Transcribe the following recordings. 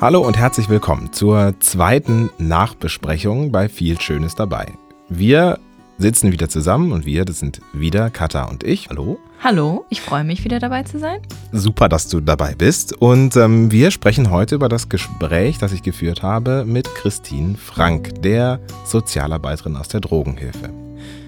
Hallo und herzlich willkommen zur zweiten Nachbesprechung bei Viel Schönes dabei. Wir sitzen wieder zusammen und wir, das sind wieder Katha und ich. Hallo. Hallo, ich freue mich wieder dabei zu sein. Super, dass du dabei bist. Und ähm, wir sprechen heute über das Gespräch, das ich geführt habe mit Christine Frank, der Sozialarbeiterin aus der Drogenhilfe.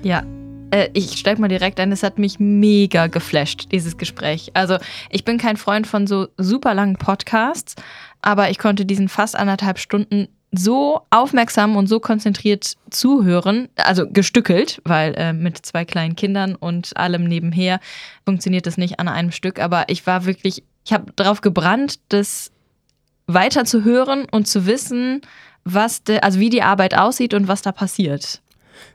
Ja, äh, ich steige mal direkt ein, es hat mich mega geflasht, dieses Gespräch. Also ich bin kein Freund von so super langen Podcasts, aber ich konnte diesen fast anderthalb Stunden so aufmerksam und so konzentriert zuhören, also gestückelt, weil äh, mit zwei kleinen Kindern und allem nebenher funktioniert das nicht an einem Stück. Aber ich war wirklich, ich habe darauf gebrannt, das weiter zu hören und zu wissen, was, de, also wie die Arbeit aussieht und was da passiert.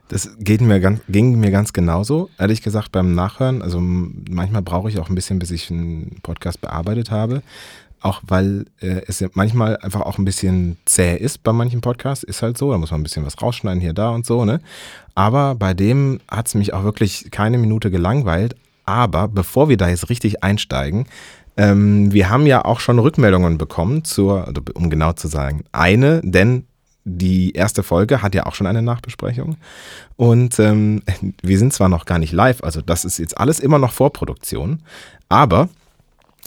Das geht mir ganz, ging mir ganz genauso, ehrlich gesagt, beim Nachhören. Also manchmal brauche ich auch ein bisschen, bis ich einen Podcast bearbeitet habe. Auch weil äh, es manchmal einfach auch ein bisschen zäh ist bei manchen Podcasts, ist halt so, da muss man ein bisschen was rausschneiden hier, da und so, ne? Aber bei dem hat es mich auch wirklich keine Minute gelangweilt. Aber bevor wir da jetzt richtig einsteigen, ähm, wir haben ja auch schon Rückmeldungen bekommen zur, um genau zu sagen, eine, denn die erste Folge hat ja auch schon eine Nachbesprechung. Und ähm, wir sind zwar noch gar nicht live, also das ist jetzt alles immer noch Vorproduktion, aber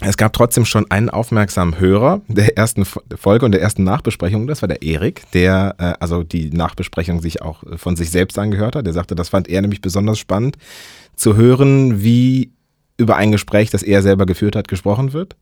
es gab trotzdem schon einen aufmerksamen Hörer der ersten Folge und der ersten Nachbesprechung. Das war der Erik, der äh, also die Nachbesprechung sich auch von sich selbst angehört hat. Der sagte, das fand er nämlich besonders spannend zu hören, wie über ein Gespräch, das er selber geführt hat, gesprochen wird.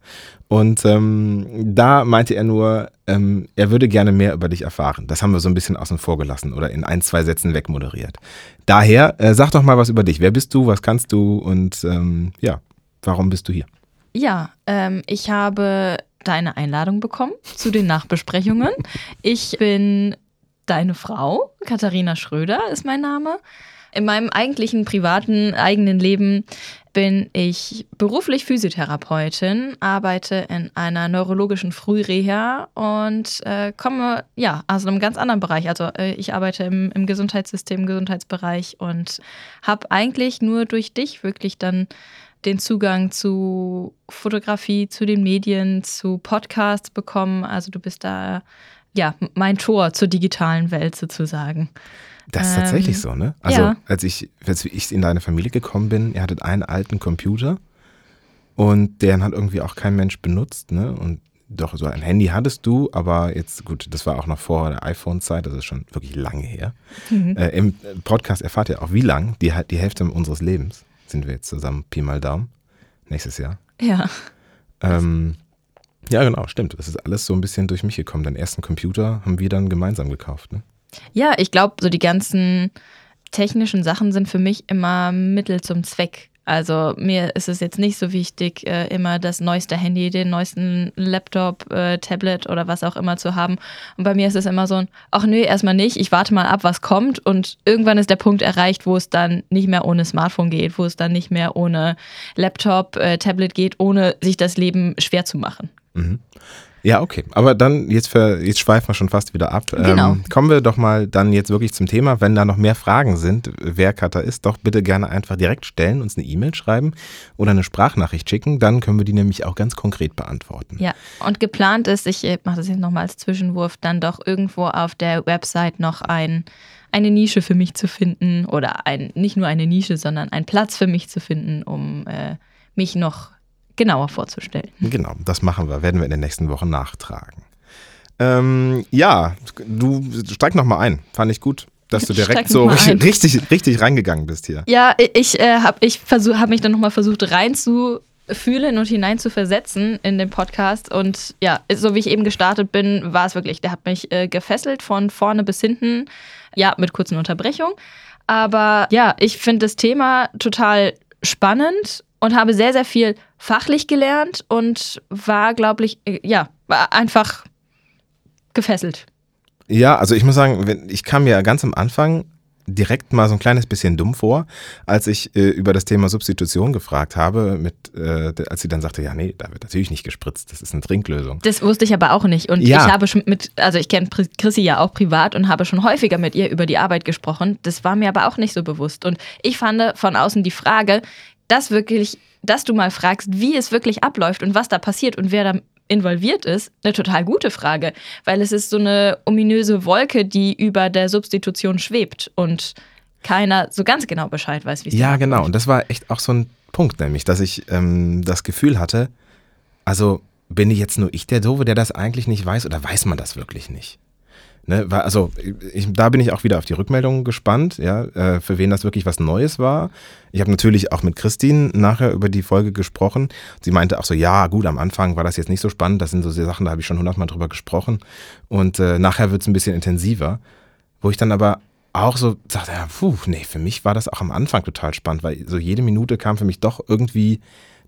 Und ähm, da meinte er nur, ähm, er würde gerne mehr über dich erfahren. Das haben wir so ein bisschen außen vor gelassen oder in ein, zwei Sätzen wegmoderiert. Daher, äh, sag doch mal was über dich. Wer bist du, was kannst du und ähm, ja, warum bist du hier? Ja, ähm, ich habe deine Einladung bekommen zu den Nachbesprechungen. Ich bin deine Frau, Katharina Schröder ist mein Name. In meinem eigentlichen privaten eigenen Leben bin ich beruflich Physiotherapeutin, arbeite in einer neurologischen Frühreha und äh, komme ja aus einem ganz anderen Bereich. Also äh, ich arbeite im, im Gesundheitssystem, Gesundheitsbereich und habe eigentlich nur durch dich wirklich dann den Zugang zu Fotografie, zu den Medien, zu Podcasts bekommen. Also du bist da ja mein Tor zur digitalen Welt sozusagen. Das ist tatsächlich ähm, so, ne? Also ja. als ich als ich in deine Familie gekommen bin, ihr hattet einen alten Computer und den hat irgendwie auch kein Mensch benutzt, ne? Und doch, so ein Handy hattest du, aber jetzt, gut, das war auch noch vor der iPhone-Zeit, das ist schon wirklich lange her. Mhm. Äh, Im Podcast erfahrt ihr auch, wie lang, die, die Hälfte unseres Lebens sind wir jetzt zusammen, Pi mal Daumen, nächstes Jahr. Ja. Ähm, ja, genau, stimmt. Das ist alles so ein bisschen durch mich gekommen. Den ersten Computer haben wir dann gemeinsam gekauft, ne? Ja, ich glaube, so die ganzen technischen Sachen sind für mich immer Mittel zum Zweck. Also mir ist es jetzt nicht so wichtig, äh, immer das neueste Handy, den neuesten Laptop, äh, Tablet oder was auch immer zu haben. Und bei mir ist es immer so ein, ach nö, erstmal nicht, ich warte mal ab, was kommt. Und irgendwann ist der Punkt erreicht, wo es dann nicht mehr ohne Smartphone geht, wo es dann nicht mehr ohne Laptop, äh, Tablet geht, ohne sich das Leben schwer zu machen. Mhm. Ja, okay. Aber dann, jetzt, für, jetzt schweifen wir schon fast wieder ab. Genau. Ähm, kommen wir doch mal dann jetzt wirklich zum Thema. Wenn da noch mehr Fragen sind, wer Cutter ist, doch bitte gerne einfach direkt stellen, uns eine E-Mail schreiben oder eine Sprachnachricht schicken. Dann können wir die nämlich auch ganz konkret beantworten. Ja, und geplant ist, ich mache das jetzt nochmal als Zwischenwurf, dann doch irgendwo auf der Website noch ein eine Nische für mich zu finden oder ein, nicht nur eine Nische, sondern einen Platz für mich zu finden, um äh, mich noch genauer vorzustellen. Genau, das machen wir, werden wir in den nächsten Wochen nachtragen. Ähm, ja, du steig noch mal ein. Fand ich gut, dass du direkt so richtig, richtig reingegangen bist hier. Ja, ich äh, habe ich hab mich dann noch mal versucht reinzufühlen und hinein zu versetzen in den Podcast. Und ja, so wie ich eben gestartet bin, war es wirklich, der hat mich äh, gefesselt von vorne bis hinten. Ja, mit kurzen Unterbrechungen. Aber ja, ich finde das Thema total spannend und habe sehr, sehr viel fachlich gelernt und war, glaube ich, äh, ja, war einfach gefesselt. Ja, also ich muss sagen, ich kam ja ganz am Anfang direkt mal so ein kleines bisschen dumm vor, als ich äh, über das Thema Substitution gefragt habe, mit, äh, als sie dann sagte, ja, nee, da wird natürlich nicht gespritzt, das ist eine Trinklösung. Das wusste ich aber auch nicht. Und ja. ich habe schon mit, also ich kenne Chrissy ja auch privat und habe schon häufiger mit ihr über die Arbeit gesprochen. Das war mir aber auch nicht so bewusst. Und ich fand von außen die Frage, das wirklich dass du mal fragst, wie es wirklich abläuft und was da passiert und wer da involviert ist, eine total gute Frage, weil es ist so eine ominöse Wolke, die über der Substitution schwebt und keiner so ganz genau Bescheid weiß, wie es Ja, genau. Und das war echt auch so ein Punkt, nämlich, dass ich ähm, das Gefühl hatte, also bin ich jetzt nur ich der Doofe, der das eigentlich nicht weiß oder weiß man das wirklich nicht? Ne, also ich, da bin ich auch wieder auf die Rückmeldungen gespannt, ja, äh, für wen das wirklich was Neues war. Ich habe natürlich auch mit Christine nachher über die Folge gesprochen. Sie meinte auch so, ja gut, am Anfang war das jetzt nicht so spannend, das sind so Sachen, da habe ich schon hundertmal drüber gesprochen. Und äh, nachher wird es ein bisschen intensiver. Wo ich dann aber auch so sagte, ja, puh, nee, für mich war das auch am Anfang total spannend, weil so jede Minute kam für mich doch irgendwie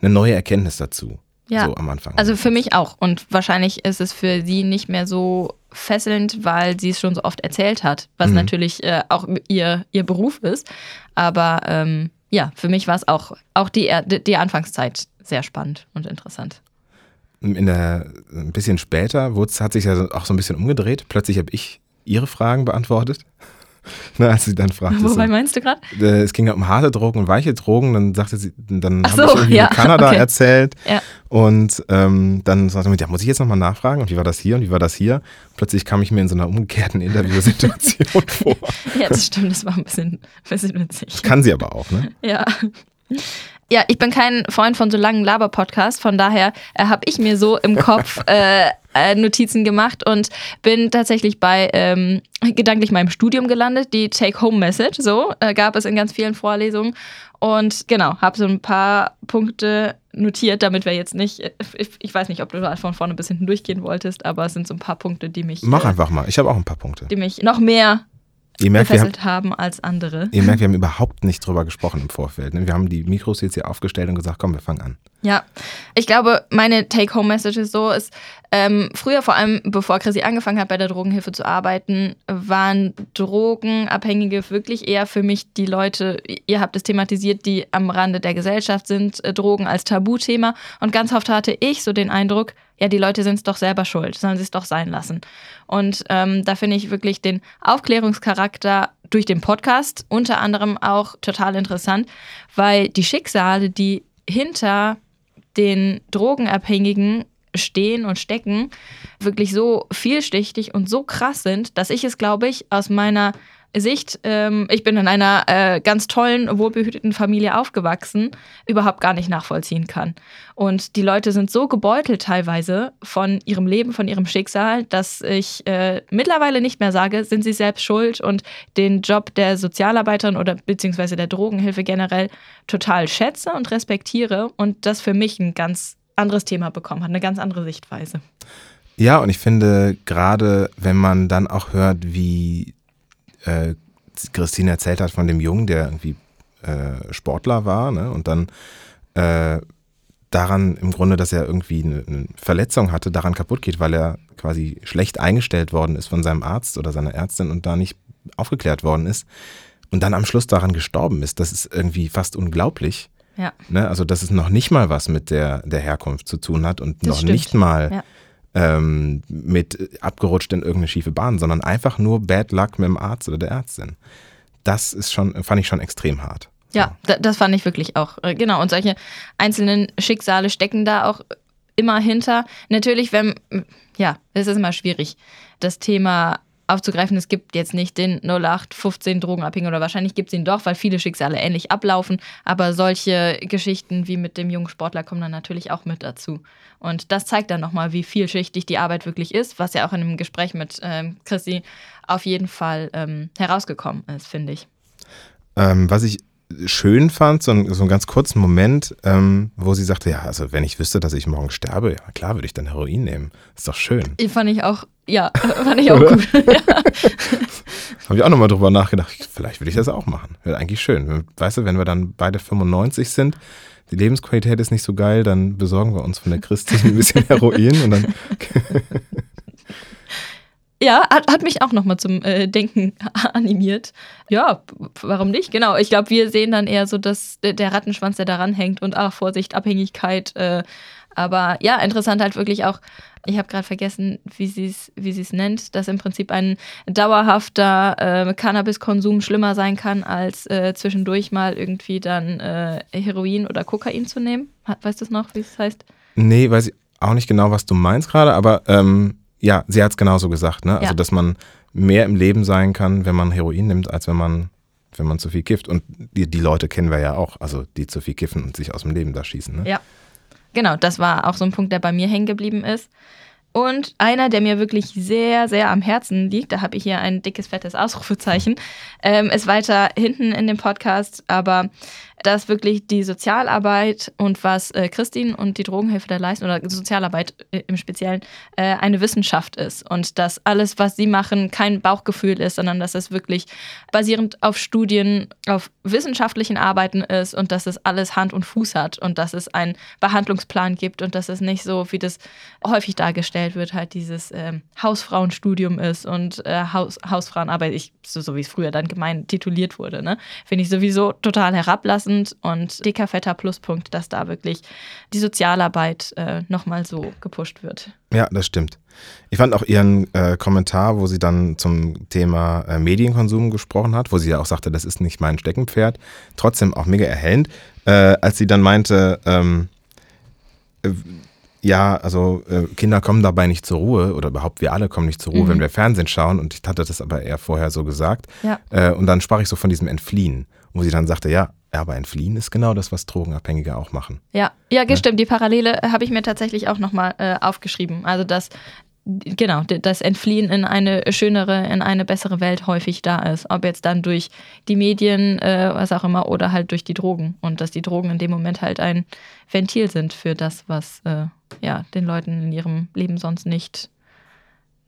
eine neue Erkenntnis dazu. Ja, so am Anfang. also für mich auch. Und wahrscheinlich ist es für sie nicht mehr so fesselnd, weil sie es schon so oft erzählt hat, was Mhm. natürlich äh, auch ihr, ihr Beruf ist. Aber ähm, ja, für mich war es auch, auch die, die Anfangszeit sehr spannend und interessant. in der, ein bisschen später hat sich ja auch so ein bisschen umgedreht. Plötzlich habe ich ihre Fragen beantwortet. Ne, als sie dann fragte, so, Wobei meinst du gerade? äh, es ging ja um harte Drogen und weiche Drogen, dann sagte sie, dann Ach habe so, ich irgendwie ja, Kanada okay. erzählt Ja. und ähm, dann sagte sie, ja, muss ich jetzt nochmal nachfragen und wie war das hier und wie war das hier? Plötzlich kam ich mir in so einer umgekehrten Interviewsituation vor. Ja, das stimmt, das war ein bisschen, ein bisschen witzig. Kann sie aber auch, ne? Ja. Ja, ich bin kein Freund von so langen Laber-Podcasts, von daher äh, habe ich mir so im Kopf äh, äh, Notizen gemacht und bin tatsächlich bei ähm, gedanklich meinem Studium gelandet. Die Take-Home-Message, so äh, gab es in ganz vielen Vorlesungen. Und genau, habe so ein paar Punkte notiert, damit wir jetzt nicht, äh, ich, ich weiß nicht, ob du da von vorne bis hinten durchgehen wolltest, aber es sind so ein paar Punkte, die mich, Mach äh, einfach mal. Ich habe auch ein paar Punkte. die mich noch mehr Ihr merkt, wir haben, gefesselt haben als andere. ihr merkt, wir haben überhaupt nicht drüber gesprochen im Vorfeld. Ne? Wir haben die Mikros jetzt hier aufgestellt und gesagt, komm, wir fangen an. Ja, ich glaube, meine Take-Home-Message ist so, ist, ähm, früher vor allem, bevor Chrissy angefangen hat, bei der Drogenhilfe zu arbeiten, waren Drogenabhängige wirklich eher für mich die Leute, ihr habt es thematisiert, die am Rande der Gesellschaft sind, äh, Drogen als Tabuthema. Und ganz oft hatte ich so den Eindruck, ja, die Leute sind es doch selber schuld, sollen sie es doch sein lassen. Und ähm, da finde ich wirklich den Aufklärungscharakter durch den Podcast unter anderem auch total interessant, weil die Schicksale, die hinter den Drogenabhängigen stehen und stecken, wirklich so vielschichtig und so krass sind, dass ich es, glaube ich, aus meiner Sicht, ähm, ich bin in einer äh, ganz tollen, wohlbehüteten Familie aufgewachsen, überhaupt gar nicht nachvollziehen kann. Und die Leute sind so gebeutelt teilweise von ihrem Leben, von ihrem Schicksal, dass ich äh, mittlerweile nicht mehr sage, sind sie selbst schuld und den Job der Sozialarbeiterin oder beziehungsweise der Drogenhilfe generell total schätze und respektiere und das für mich ein ganz anderes Thema bekommen hat, eine ganz andere Sichtweise. Ja, und ich finde, gerade wenn man dann auch hört, wie äh, Christine erzählt hat von dem Jungen, der irgendwie äh, Sportler war, ne? und dann äh, daran im Grunde, dass er irgendwie eine, eine Verletzung hatte, daran kaputt geht, weil er quasi schlecht eingestellt worden ist von seinem Arzt oder seiner Ärztin und da nicht aufgeklärt worden ist und dann am Schluss daran gestorben ist. Das ist irgendwie fast unglaublich. Ja. Ne? Also, dass es noch nicht mal was mit der, der Herkunft zu tun hat und Das noch stimmt. nicht mal Ja. Ähm, mit abgerutscht in irgendeine schiefe Bahn, sondern einfach nur Bad Luck mit dem Arzt oder der Ärztin. Das ist schon, fand ich schon extrem hart. Ja, da, das fand ich wirklich auch. Äh, Genau, und solche einzelnen Schicksale stecken da auch immer hinter. Natürlich, wenn, ja, es ist immer schwierig, das Thema aufzugreifen. Es gibt jetzt nicht den 0815 Drogenabhängigen oder wahrscheinlich gibt es ihn doch, weil viele Schicksale ähnlich ablaufen. Aber solche Geschichten wie mit dem jungen Sportler kommen dann natürlich auch mit dazu. Und das zeigt dann nochmal, wie vielschichtig die Arbeit wirklich ist, was ja auch in einem Gespräch mit ähm, Chrissy auf jeden Fall ähm, herausgekommen ist, finde ich. Ähm, was ich schön fand, so, ein, so einen ganz kurzen Moment, ähm, wo sie sagte, ja, also wenn ich wüsste, dass ich morgen sterbe, ja klar würde ich dann Heroin nehmen. Ist doch schön. Fand ich auch, ja, fand ich auch Oder? gut. ja. Habe ich auch nochmal drüber nachgedacht. Vielleicht würde ich das auch machen. Wäre eigentlich schön. Weißt du, wenn wir dann beide 95 sind, die Lebensqualität ist nicht so geil, dann besorgen wir uns von der Christine ein bisschen Heroin und dann Ja, hat, hat mich auch nochmal zum äh, Denken animiert. Ja, warum nicht? Genau. Ich glaube, wir sehen dann eher so, dass der der Rattenschwanz, der daran hängt und ach, Vorsicht, Abhängigkeit. Äh, aber ja, interessant halt wirklich auch, ich habe gerade vergessen, wie sie es wie sie's nennt, dass im Prinzip ein dauerhafter äh, Cannabiskonsum schlimmer sein kann, als äh, zwischendurch mal irgendwie dann äh, Heroin oder Kokain zu nehmen. Weißt du es noch, wie es heißt? Nee, weiß ich auch nicht genau, was du meinst gerade, aber ähm, ja, sie hat es genauso gesagt, ne? Also, Ja. dass man mehr im Leben sein kann, wenn man Heroin nimmt, als wenn man, wenn man zu viel kifft. Und die, die Leute kennen wir ja auch, also die zu viel kiffen und sich aus dem Leben da schießen. Ne? Ja. Genau, das war auch so ein Punkt, der bei mir hängen geblieben ist. Und einer, der mir wirklich sehr, sehr am Herzen liegt, da habe ich hier ein dickes, fettes Ausrufezeichen, ähm, ist weiter hinten in dem Podcast, aber dass wirklich die Sozialarbeit und was äh, Christine und die Drogenhilfe da leisten, oder Sozialarbeit äh, im Speziellen, äh, eine Wissenschaft ist. Und dass alles, was sie machen, kein Bauchgefühl ist, sondern dass es wirklich basierend auf Studien, auf wissenschaftlichen Arbeiten ist und dass es alles Hand und Fuß hat und dass es einen Behandlungsplan gibt und dass es nicht so, wie das häufig dargestellt wird, halt dieses ähm, Hausfrauenstudium ist und äh, Haus, Hausfrauenarbeit, ich, so, so wie es früher dann gemein tituliert wurde, ne? Finde ich sowieso total herablassend und dicker, fetter Pluspunkt, dass da wirklich die Sozialarbeit äh, nochmal so gepusht wird. Ja, das stimmt. Ich fand auch ihren äh, Kommentar, wo sie dann zum Thema äh, Medienkonsum gesprochen hat, wo sie ja auch sagte, das ist nicht mein Steckenpferd, trotzdem auch mega erhellend, äh, als sie dann meinte, ähm, äh, ja, also äh, Kinder kommen dabei nicht zur Ruhe oder überhaupt wir alle kommen nicht zur Ruhe, Mhm. wenn wir Fernsehen schauen und ich hatte das aber eher vorher so gesagt. Ja. Äh, und dann sprach ich so von diesem Entfliehen, wo sie dann sagte, ja, aber Entfliehen ist genau das, was Drogenabhängige auch machen. Ja, ja, stimmt. Die Parallele habe ich mir tatsächlich auch nochmal äh, aufgeschrieben. Also, dass genau, das Entfliehen in eine schönere, in eine bessere Welt häufig da ist. Ob jetzt dann durch die Medien, äh, was auch immer, oder halt durch die Drogen. Und dass die Drogen in dem Moment halt ein Ventil sind für das, was äh, ja, den Leuten in ihrem Leben sonst nicht,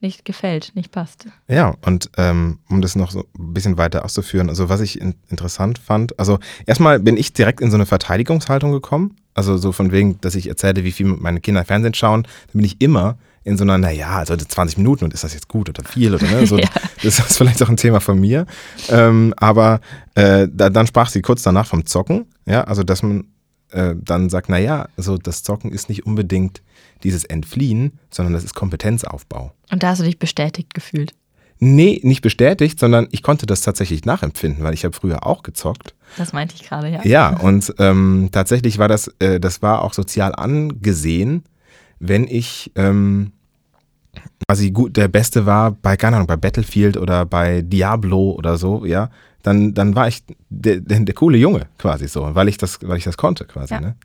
nicht gefällt, nicht passt. Ja, und ähm, um das noch so ein bisschen weiter auszuführen, also was ich in, interessant fand, also erstmal bin ich direkt in so eine Verteidigungshaltung gekommen, also so von wegen, dass ich erzählte, wie viel meine Kinder Fernsehen schauen, dann bin ich immer in so einer, naja, also 20 Minuten und ist das jetzt gut oder viel oder ne? So, Ja. Das ist vielleicht auch ein Thema von mir. Ähm, aber äh, da, dann sprach sie kurz danach vom Zocken, ja, also dass man äh, dann sagt, naja, also das Zocken ist nicht unbedingt dieses Entfliehen, sondern das ist Kompetenzaufbau. Und da hast du dich bestätigt gefühlt. Nee, nicht bestätigt, sondern ich konnte das tatsächlich nachempfinden, weil ich habe früher auch gezockt. Das meinte ich gerade, ja. Ja, und ähm, tatsächlich war das, äh, das war auch sozial angesehen, wenn ich ähm, quasi gut der Beste war bei, keine Ahnung, bei Battlefield oder bei Diablo oder so, ja, dann, dann war ich der, der, der coole Junge quasi so, weil ich das, weil ich das konnte quasi, Ja. ne?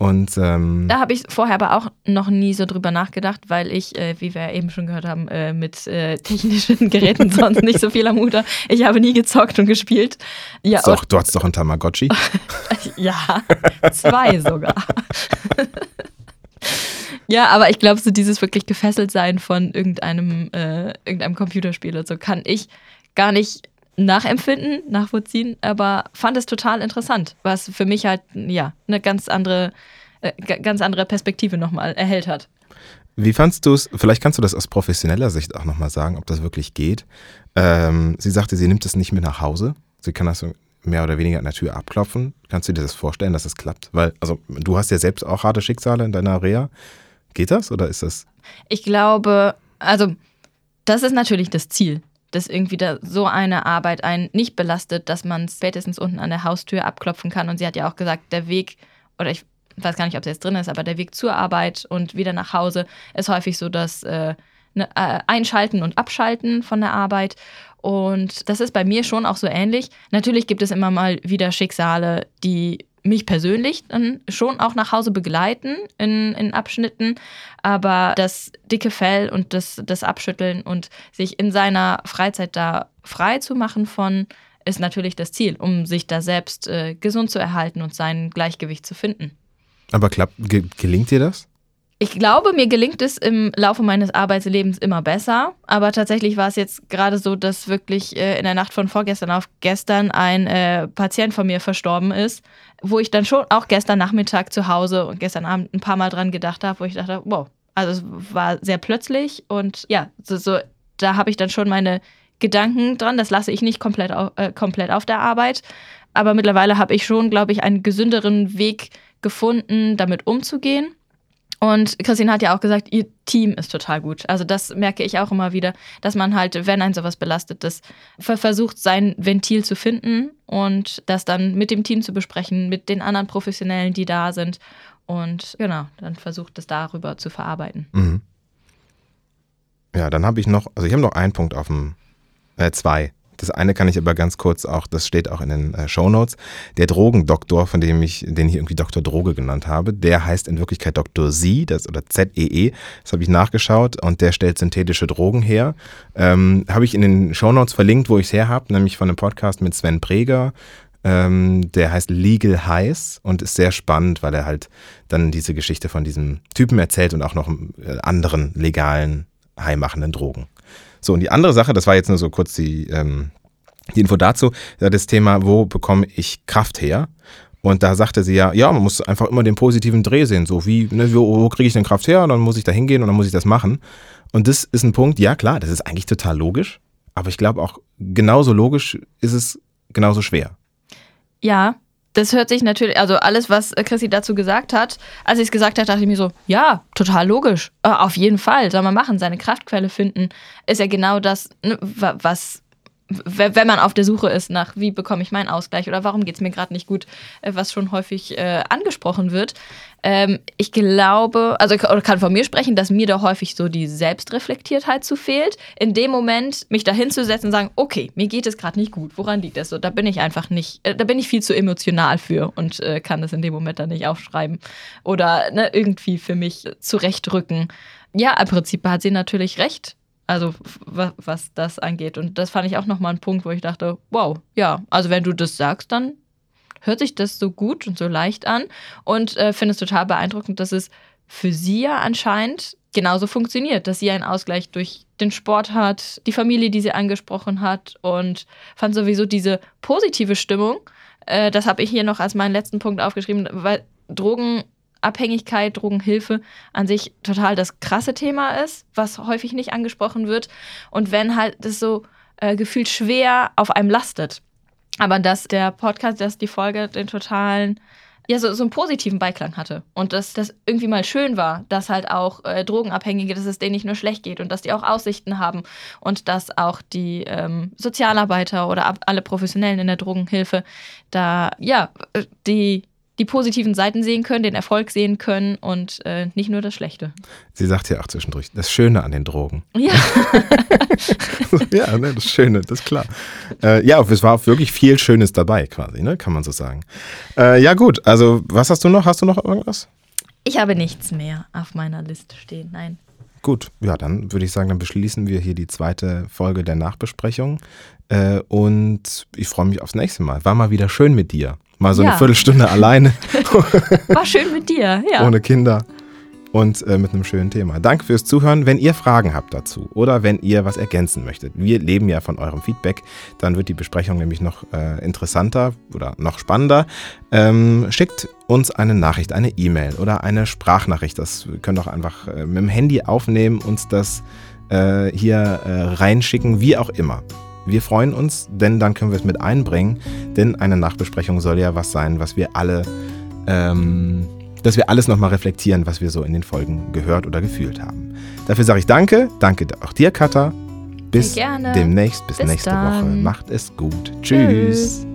Und ähm, Da habe ich vorher aber auch noch nie so drüber nachgedacht, weil ich, äh, wie wir ja eben schon gehört haben, äh, mit äh, technischen Geräten sonst nicht so viel am Hut. Ich habe nie gezockt und gespielt. Ja, doch, du hattest doch einen Tamagotchi. ja zwei sogar. ja, aber ich glaube, so dieses wirklich gefesselt sein von irgendeinem, äh, irgendeinem Computerspiel oder so kann ich gar nicht nachempfinden, nachvollziehen, aber fand es total interessant, was für mich halt, ja, eine ganz andere, äh, ganz andere Perspektive nochmal erhellt hat. Wie fandst du es, vielleicht kannst du das aus professioneller Sicht auch nochmal sagen, ob das wirklich geht. Ähm, sie sagte, sie nimmt es nicht mit nach Hause. Sie kann das mehr oder weniger an der Tür abklopfen. Kannst du dir das vorstellen, dass es klappt? Weil, also du hast ja selbst auch harte Schicksale in deiner Reha. Geht das oder ist das? Ich glaube, also das ist natürlich das Ziel, dass irgendwie da so eine Arbeit einen nicht belastet, dass man spätestens unten an der Haustür abklopfen kann. Und sie hat ja auch gesagt, der Weg, oder ich weiß gar nicht, ob es jetzt drin ist, aber der Weg zur Arbeit und wieder nach Hause ist häufig so das äh, ne, äh, Einschalten und Abschalten von der Arbeit. Und das ist bei mir schon auch so ähnlich. Natürlich gibt es immer mal wieder Schicksale, die mich persönlich dann schon auch nach Hause begleiten in, in Abschnitten. Aber das dicke Fell und das, das Abschütteln und sich in seiner Freizeit da frei zu machen von, ist natürlich das Ziel, um sich da selbst äh, gesund zu erhalten und sein Gleichgewicht zu finden. Aber klappt, ge gelingt dir das? Ich glaube, mir gelingt es im Laufe meines Arbeitslebens immer besser. Aber tatsächlich war es jetzt gerade so, dass wirklich äh, in der Nacht von vorgestern auf gestern ein äh, Patient von mir verstorben ist, wo ich dann schon auch gestern Nachmittag zu Hause und gestern Abend ein paar Mal dran gedacht habe, wo ich dachte, wow, also es war sehr plötzlich und ja, so, so da habe ich dann schon meine Gedanken dran. Das lasse ich nicht komplett auf, äh, komplett auf der Arbeit. Aber mittlerweile habe ich schon, glaube ich, einen gesünderen Weg gefunden, damit umzugehen. Und Christine hat ja auch gesagt, ihr Team ist total gut. Also das merke ich auch immer wieder, dass man halt, wenn ein sowas belastet ist, versucht, sein Ventil zu finden und das dann mit dem Team zu besprechen, mit den anderen Professionellen, die da sind. Und genau, dann versucht es darüber zu verarbeiten. Mhm. Ja, dann habe ich noch, also ich habe noch einen Punkt auf dem, äh, zwei. Das eine kann ich aber ganz kurz auch, das steht auch in den äh, Show Notes. Der Drogendoktor, von dem ich, den ich irgendwie Doktor Droge genannt habe, der heißt in Wirklichkeit Dr. Z, das oder Z-E-E. -E. Das habe ich nachgeschaut und der stellt synthetische Drogen her. Ähm, habe ich in den Show Notes verlinkt, wo ich es her habe, nämlich von einem Podcast mit Sven Preger. Ähm, der heißt Legal Highs und ist sehr spannend, weil er halt dann diese Geschichte von diesem Typen erzählt und auch noch äh, anderen legalen, heimachenden Drogen. So, und die andere Sache, das war jetzt nur so kurz die, ähm, die Info dazu, das Thema, wo bekomme ich Kraft her? Und da sagte sie ja, ja, man muss einfach immer den positiven Dreh sehen. So wie, ne, wo, wo kriege ich denn Kraft her? Und dann muss ich da hingehen und dann muss ich das machen. Und das ist ein Punkt, ja klar, das ist eigentlich total logisch. Aber ich glaube auch, genauso logisch ist es genauso schwer. Ja, das hört sich natürlich, also alles, was Chrissy dazu gesagt hat, als ich es gesagt hat, dachte ich mir so, ja, total logisch. Äh, auf jeden Fall, soll man machen. Seine Kraftquelle finden ist ja genau das, ne, was wenn man auf der Suche ist nach, wie bekomme ich meinen Ausgleich oder warum geht es mir gerade nicht gut, äh, was schon häufig äh, angesprochen wird. Ähm, ich glaube, also ich kann von mir sprechen, dass mir da häufig so die Selbstreflektiertheit zu fehlt. In dem Moment mich da hinzusetzen und sagen, okay, mir geht es gerade nicht gut, woran liegt das so? Da bin ich einfach nicht, äh, da bin ich viel zu emotional für und äh, kann das in dem Moment dann nicht aufschreiben oder ne, irgendwie für mich zurechtrücken. Ja, im Prinzip hat sie natürlich recht. Also was das angeht. Und das fand ich auch nochmal ein Punkt, wo ich dachte, wow, ja, also wenn du das sagst, dann hört sich das so gut und so leicht an. Und äh, finde es total beeindruckend, dass es für sie ja anscheinend genauso funktioniert, dass sie einen Ausgleich durch den Sport hat, die Familie, die sie angesprochen hat und fand sowieso diese positive Stimmung. Äh, das habe ich hier noch als meinen letzten Punkt aufgeschrieben, weil Drogen Abhängigkeit, Drogenhilfe an sich total das krasse Thema ist, was häufig nicht angesprochen wird. Und wenn halt das so äh, gefühlt schwer auf einem lastet. Aber dass der Podcast, dass die Folge den totalen, ja, so, so einen positiven Beiklang hatte. Und dass das irgendwie mal schön war, dass halt auch äh, Drogenabhängige, dass es denen nicht nur schlecht geht und dass die auch Aussichten haben und dass auch die ähm, Sozialarbeiter oder alle Professionellen in der Drogenhilfe da, ja, äh, die die positiven Seiten sehen können, den Erfolg sehen können und äh, nicht nur das Schlechte. Sie sagt ja auch zwischendurch, das Schöne an den Drogen. Ja. ja, ne, das Schöne, das ist klar. Äh, ja, es war wirklich viel Schönes dabei quasi, ne, kann man so sagen. Äh, ja gut, also was hast du noch? Hast du noch irgendwas? Ich habe nichts mehr auf meiner Liste stehen, nein. Gut, ja, dann würde ich sagen, dann beschließen wir hier die zweite Folge der Nachbesprechung. Äh, und ich freue mich aufs nächste Mal. War mal wieder schön mit dir. Mal so ja. eine Viertelstunde alleine. War schön mit dir, ja. Ohne Kinder und äh, mit einem schönen Thema. Danke fürs Zuhören. Wenn ihr Fragen habt dazu oder wenn ihr was ergänzen möchtet, wir leben ja von eurem Feedback, dann wird die Besprechung nämlich noch äh, interessanter oder noch spannender. Ähm, schickt uns eine Nachricht, eine E-Mail oder eine Sprachnachricht. Das könnt ihr auch einfach äh, mit dem Handy aufnehmen, uns das äh, hier äh, reinschicken, wie auch immer. Wir freuen uns, denn dann können wir es mit einbringen, denn eine Nachbesprechung soll ja was sein, was wir alle, ähm, dass wir alles nochmal reflektieren, was wir so in den Folgen gehört oder gefühlt haben. Dafür sage ich danke, danke auch dir, Katha. Bis demnächst, bis, bis nächste dann. Woche. Macht es gut. Tschüss. Tschüss.